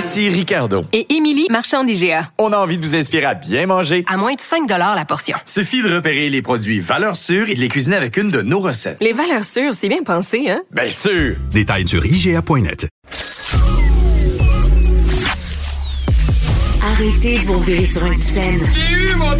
Ici Ricardo. Et Émilie, marchand d'IGA. On a envie de vous inspirer à bien manger. À moins de 5 la portion. Suffit de repérer les produits valeurs sûres et de les cuisiner avec une de nos recettes. Les valeurs sûres, c'est bien pensé, hein? Bien sûr! Détails sur IGA.net. Arrêtez de vous virer sur une scène. J'ai eu mon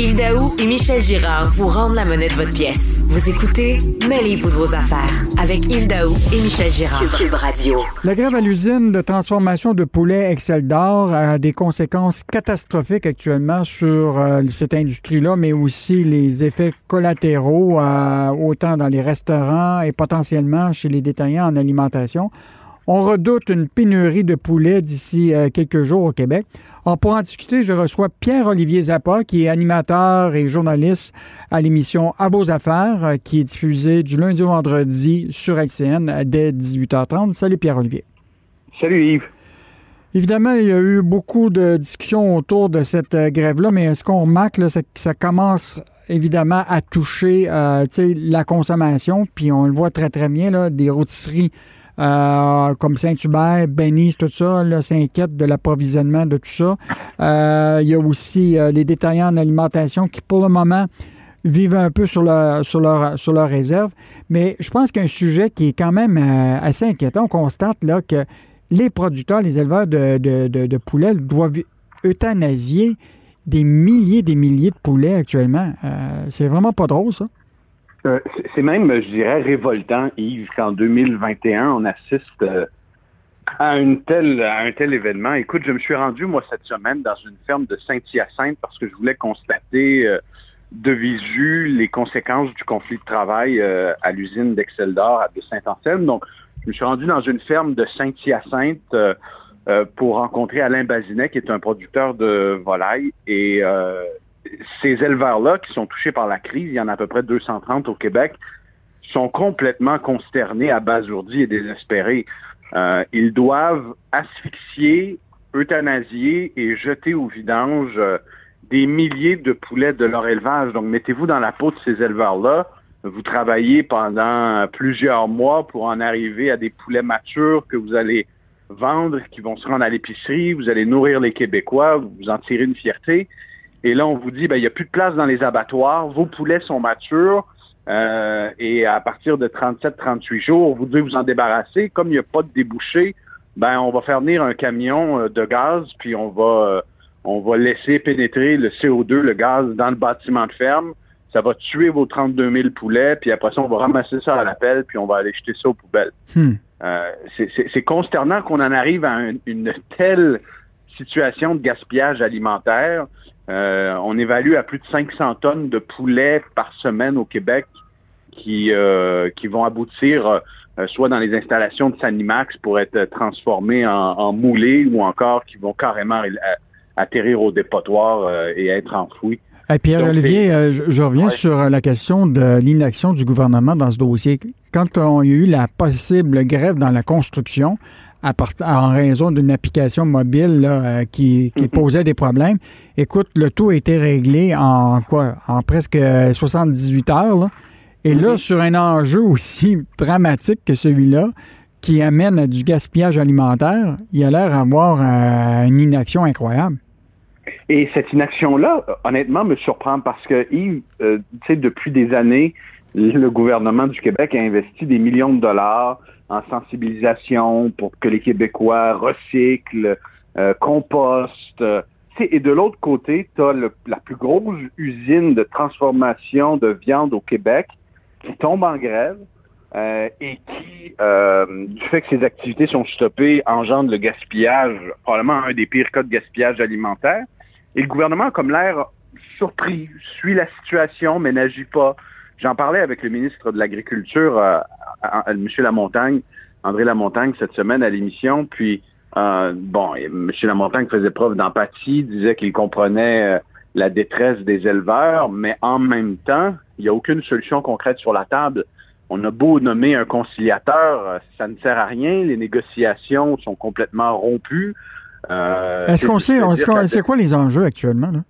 Yves Daou et Michel Girard vous rendent la monnaie de votre pièce. Vous écoutez Mêlez-vous de vos affaires avec Yves Daou et Michel Girard. Cube Radio. La grève à l'usine de transformation de poulet Excel d'Or a des conséquences catastrophiques actuellement sur euh, cette industrie-là, mais aussi les effets collatéraux, euh, autant dans les restaurants et potentiellement chez les détaillants en alimentation. On redoute une pénurie de poulet d'ici euh, quelques jours au Québec. Alors, pour en discuter, je reçois Pierre-Olivier Zappa, qui est animateur et journaliste à l'émission À vos affaires, euh, qui est diffusée du lundi au vendredi sur LCN dès 18h30. Salut Pierre-Olivier. Salut Yves. Évidemment, il y a eu beaucoup de discussions autour de cette euh, grève-là, mais ce qu'on remarque, c'est que ça commence évidemment à toucher la consommation, puis on le voit très très bien, là, des rôtisseries euh, comme Saint-Hubert, Benise, tout ça, s'inquiètent de l'approvisionnement de tout ça. Euh, il y a aussi euh, les détaillants en alimentation qui, pour le moment, vivent un peu sur leur, sur leur, sur leur réserve. Mais je pense qu'un sujet qui est quand même assez inquiétant, on constate là que les producteurs, les éleveurs de, de, de poulets doivent euthanasier des milliers des milliers de poulets actuellement. c'est vraiment pas drôle, ça. Euh, c'est même, je dirais, révoltant, Yves, qu'en 2021, on assiste euh, à, un tel événement. Écoute, je me suis rendu, moi, cette semaine, dans une ferme de Saint-Hyacinthe parce que je voulais constater euh, de visu les conséquences du conflit de travail à l'usine d'Excel d'Or de Saint-Anselme. Donc, je me suis rendu dans une ferme de Saint-Hyacinthe pour rencontrer Alain Bazinet, qui est un producteur de volailles. Et ces éleveurs-là qui sont touchés par la crise, il y en a à peu près 230 au Québec, sont complètement consternés, abasourdis et désespérés. Euh, ils doivent asphyxier, euthanasier et jeter au vidange euh, des milliers de poulets de leur élevage. Donc, mettez-vous dans la peau de ces éleveurs-là. Vous travaillez pendant plusieurs mois pour en arriver à des poulets matures que vous allez vendre, qui vont se rendre à l'épicerie. Vous allez nourrir les Québécois, vous en tirez une fierté. Et là, on vous dit, ben, il n'y a plus de place dans les abattoirs, vos poulets sont matures, euh, et à partir de 37-38 jours, vous devez vous en débarrasser. Comme il n'y a pas de débouché, ben, on va faire venir un camion euh, de gaz, puis on va, euh, on va laisser pénétrer le CO2, le gaz, dans le bâtiment de ferme. Ça va tuer vos 32 000 poulets, puis après ça, on va ramasser ça à la pelle, puis on va aller jeter ça aux poubelles. Hmm. c'est consternant qu'on en arrive à une telle situation de gaspillage alimentaire. Euh, on évalue à plus de 500 tonnes de poulets par semaine au Québec qui, euh, qui vont aboutir euh, soit dans les installations de Sanimax pour être transformés en, en moulés ou encore qui vont carrément atterrir au dépotoir et être enfouis. Pierre-Olivier, je, reviens sur la question de l'inaction du gouvernement dans ce dossier. Quand on a eu la possible grève dans la construction, en raison d'une application mobile euh, qui, mhm. posait des problèmes. Écoute, le tout a été réglé en quoi? En presque 78 heures. Et là, mhm. sur un enjeu aussi dramatique que celui-là, qui amène à du gaspillage alimentaire, il a l'air d'avoir euh, une inaction incroyable. Et cette inaction-là, honnêtement, me surprend parce que, Yves, euh, tu sais, depuis des années, le gouvernement du Québec a investi des millions de dollars en sensibilisation pour que les Québécois recyclent, euh, compostent. Et de l'autre côté, tu as la plus grosse usine de transformation de viande au Québec qui tombe en grève euh, et qui, euh, du fait que ses activités sont stoppées, engendre le gaspillage, probablement un des pires cas de gaspillage alimentaire. Et le gouvernement comme l'air surpris, suit la situation, mais n'agit pas. J'en parlais avec le ministre de l'Agriculture, euh, M. Lamontagne, André Lamontagne cette semaine à l'émission, puis euh, bon, M. Lamontagne faisait preuve d'empathie, disait qu'il comprenait euh, la détresse des éleveurs, mais en même temps, il n'y a aucune solution concrète sur la table. On a beau nommer un conciliateur, euh, ça ne sert à rien. Les négociations sont complètement rompues. Euh, est-ce qu'on sait, c'est quoi les enjeux actuellement? Là?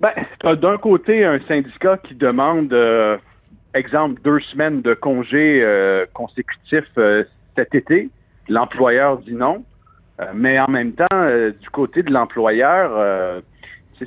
Ben, d'un côté un syndicat qui demande, euh, exemple, deux semaines de congés euh, consécutifs euh, cet été. L'employeur dit non. mais en même temps, du côté de l'employeur,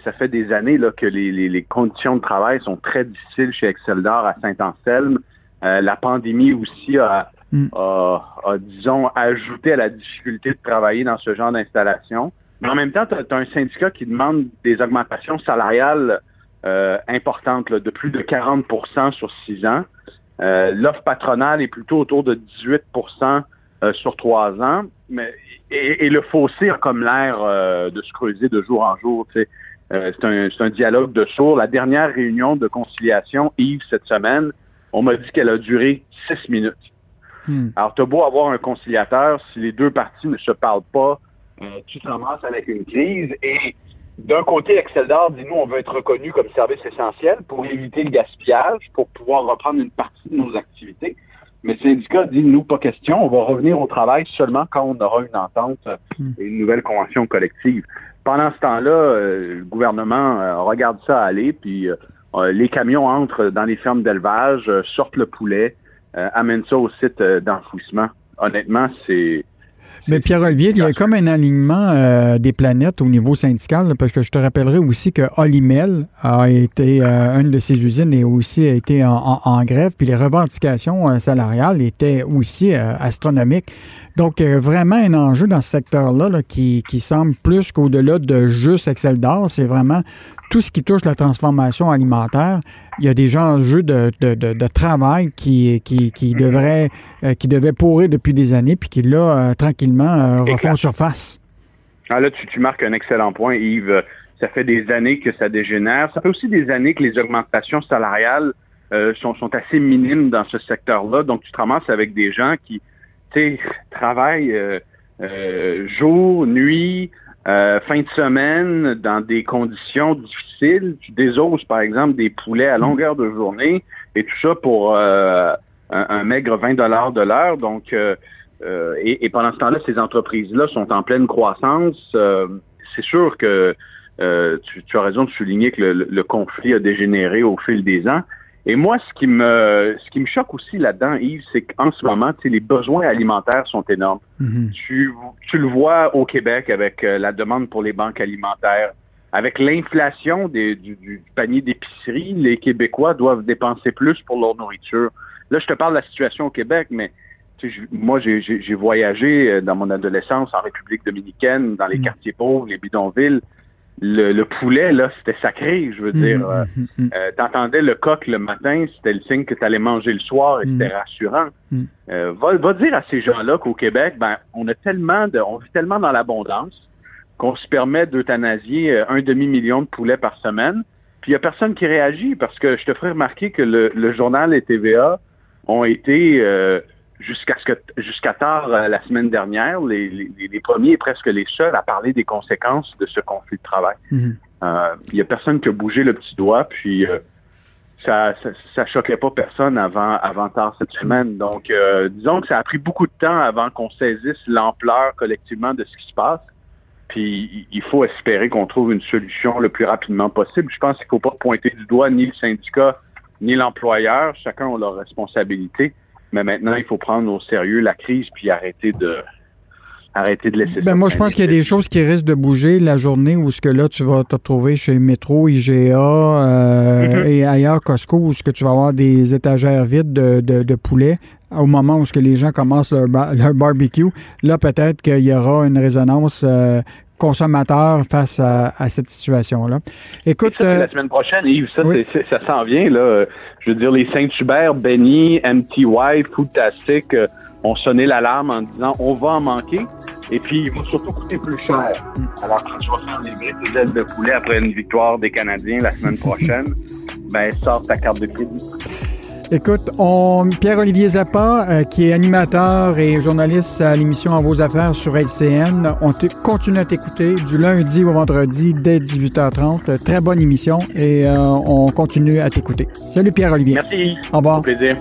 ça fait des années là, que les, les, les, conditions de travail sont très difficiles chez Exceldor à Saint-Anselme. la pandémie aussi a, mm. a, a, disons, ajouté à la difficulté de travailler dans ce genre d'installation. Mais en même temps, tu as, un syndicat qui demande des augmentations salariales euh, importantes, là, de plus de 40% sur six ans. Euh, L'offre patronale est plutôt autour de 18% euh, sur trois ans. Mais, et, et, le fossé a comme l'air euh, de se creuser de jour en jour. C'est un, un, dialogue de sourds. La dernière réunion de conciliation, Yves, cette semaine, on m'a dit qu'elle a duré six minutes. Hmm. Alors, tu as beau avoir un conciliateur, si les deux parties ne se parlent pas, tu te ramasses avec une crise et d'un côté, Exceldor dit nous, on veut être reconnu comme service essentiel pour éviter le gaspillage, pour pouvoir reprendre une partie de nos activités. Mais le syndicat dit nous, pas question, on va revenir au travail seulement quand on aura une entente hmm. et une nouvelle convention collective. Pendant ce temps-là, euh, le gouvernement euh, regarde ça aller, puis euh, les camions entrent dans les fermes d'élevage, sortent le poulet, amènent ça au site d'enfouissement. Honnêtement, c'est mais Pierre-Olivier, il y a comme un alignement euh, des planètes au niveau syndical, parce que je te rappellerai aussi que Olimel a été, euh, une de ses usines et aussi a été en, en, grève, puis les revendications euh, salariales étaient aussi astronomiques. Donc, vraiment un enjeu dans ce secteur-là là, qui, qui semble plus qu'au-delà de juste Excel d'or, c'est vraiment tout ce qui touche la transformation alimentaire, il y a des enjeux de, de, de, de travail qui, qui, qui, devraient, euh, qui devaient pourrir depuis des années, puis qui, là, euh, tranquillement, euh, refont surface. Ah là, tu, tu marques un excellent point, Yves. Ça fait des années que ça dégénère. Ça fait aussi des années que les augmentations salariales sont, sont assez minimes dans ce secteur-là. Donc, tu te ramasses avec des gens qui, tu sais, travaillent jour, nuit, euh, fin de semaine, dans des conditions difficiles, tu désoses, par exemple, des poulets à longueur de journée, et tout ça pour euh, un, maigre 20 dollars de l'heure. Donc, euh, euh, et, et, pendant ce temps-là, ces entreprises-là sont en pleine croissance. Euh, c'est sûr que tu, tu, as raison de souligner que le, le, conflit a dégénéré au fil des ans. Et moi, ce qui me, ce qui me choque aussi là-dedans, Yves, c'est qu'en ce moment, les besoins alimentaires sont énormes. Mm-hmm. tu, tu, le vois au Québec avec euh, la demande pour les banques alimentaires. Avec l'inflation du, du, panier d'épicerie, les Québécois doivent dépenser plus pour leur nourriture. Là, je te parle de la situation au Québec, mais moi, j'ai voyagé euh, dans mon adolescence en République dominicaine, dans les mm. quartiers pauvres, les bidonvilles le, le, poulet, là, c'était sacré, je veux dire. Mmh, euh, mmh, euh, T'entendais le coq le matin, c'était le signe que tu allais manger le soir et c'était rassurant. Euh, va, va, dire à ces gens-là qu'au Québec, ben, on a tellement de, on vit tellement dans l'abondance qu'on se permet d'euthanasier un demi-million de poulets par semaine. Puis il n'y a personne qui réagit parce que je te ferai remarquer que le, le journal et TVA ont été jusqu'à ce que jusqu'à tard euh, la semaine dernière, les, les, les, premiers et presque les seuls à parler des conséquences de ce conflit de travail. Mm -hmm. euh, il y a personne qui a bougé le petit doigt, puis euh, ça, ça, ça choquait pas personne avant avant tard cette semaine. Donc, euh, disons que ça a pris beaucoup de temps avant qu'on saisisse l'ampleur collectivement de ce qui se passe. Puis il faut espérer qu'on trouve une solution le plus rapidement possible. Je pense qu'il faut pas pointer du doigt ni le syndicat ni l'employeur. Chacun a leur responsabilité. Mais maintenant, il faut prendre au sérieux la crise puis arrêter de arrêter de laisser ben ça Moi, je pense qu'il y a des choses qui risquent de bouger la journée où ce que là, tu vas te retrouver chez Métro, IGA euh, mm -hmm. et ailleurs, Costco, où ce que tu vas avoir des étagères vides de, de, de poulet au moment où ce que les gens commencent leur, bar leur barbecue. Là, peut-être qu'il y aura une résonance euh, consommateurs face à, à cette situation-là. Écoute, ça, euh, la semaine prochaine, Yves, ça, oui. ça s'en vient là. Je veux dire, les Saint-Hubert, Benny, MTY, Foodtastic euh, ont sonné l'alarme en disant on va en manquer. Et puis, il va surtout coûter plus cher. Alors, quand tu vas faire des de ailes de poulet après une victoire des Canadiens la semaine prochaine, ben, sors ta carte de crédit. Écoute, on, Pierre-Olivier Zappa, euh, qui est animateur et journaliste à l'émission En vos affaires sur LCN, on te- continue à t'écouter du lundi au vendredi dès 18h30. Très bonne émission et euh, on continue à t'écouter. Salut Pierre-Olivier. Merci. Au revoir. Au plaisir.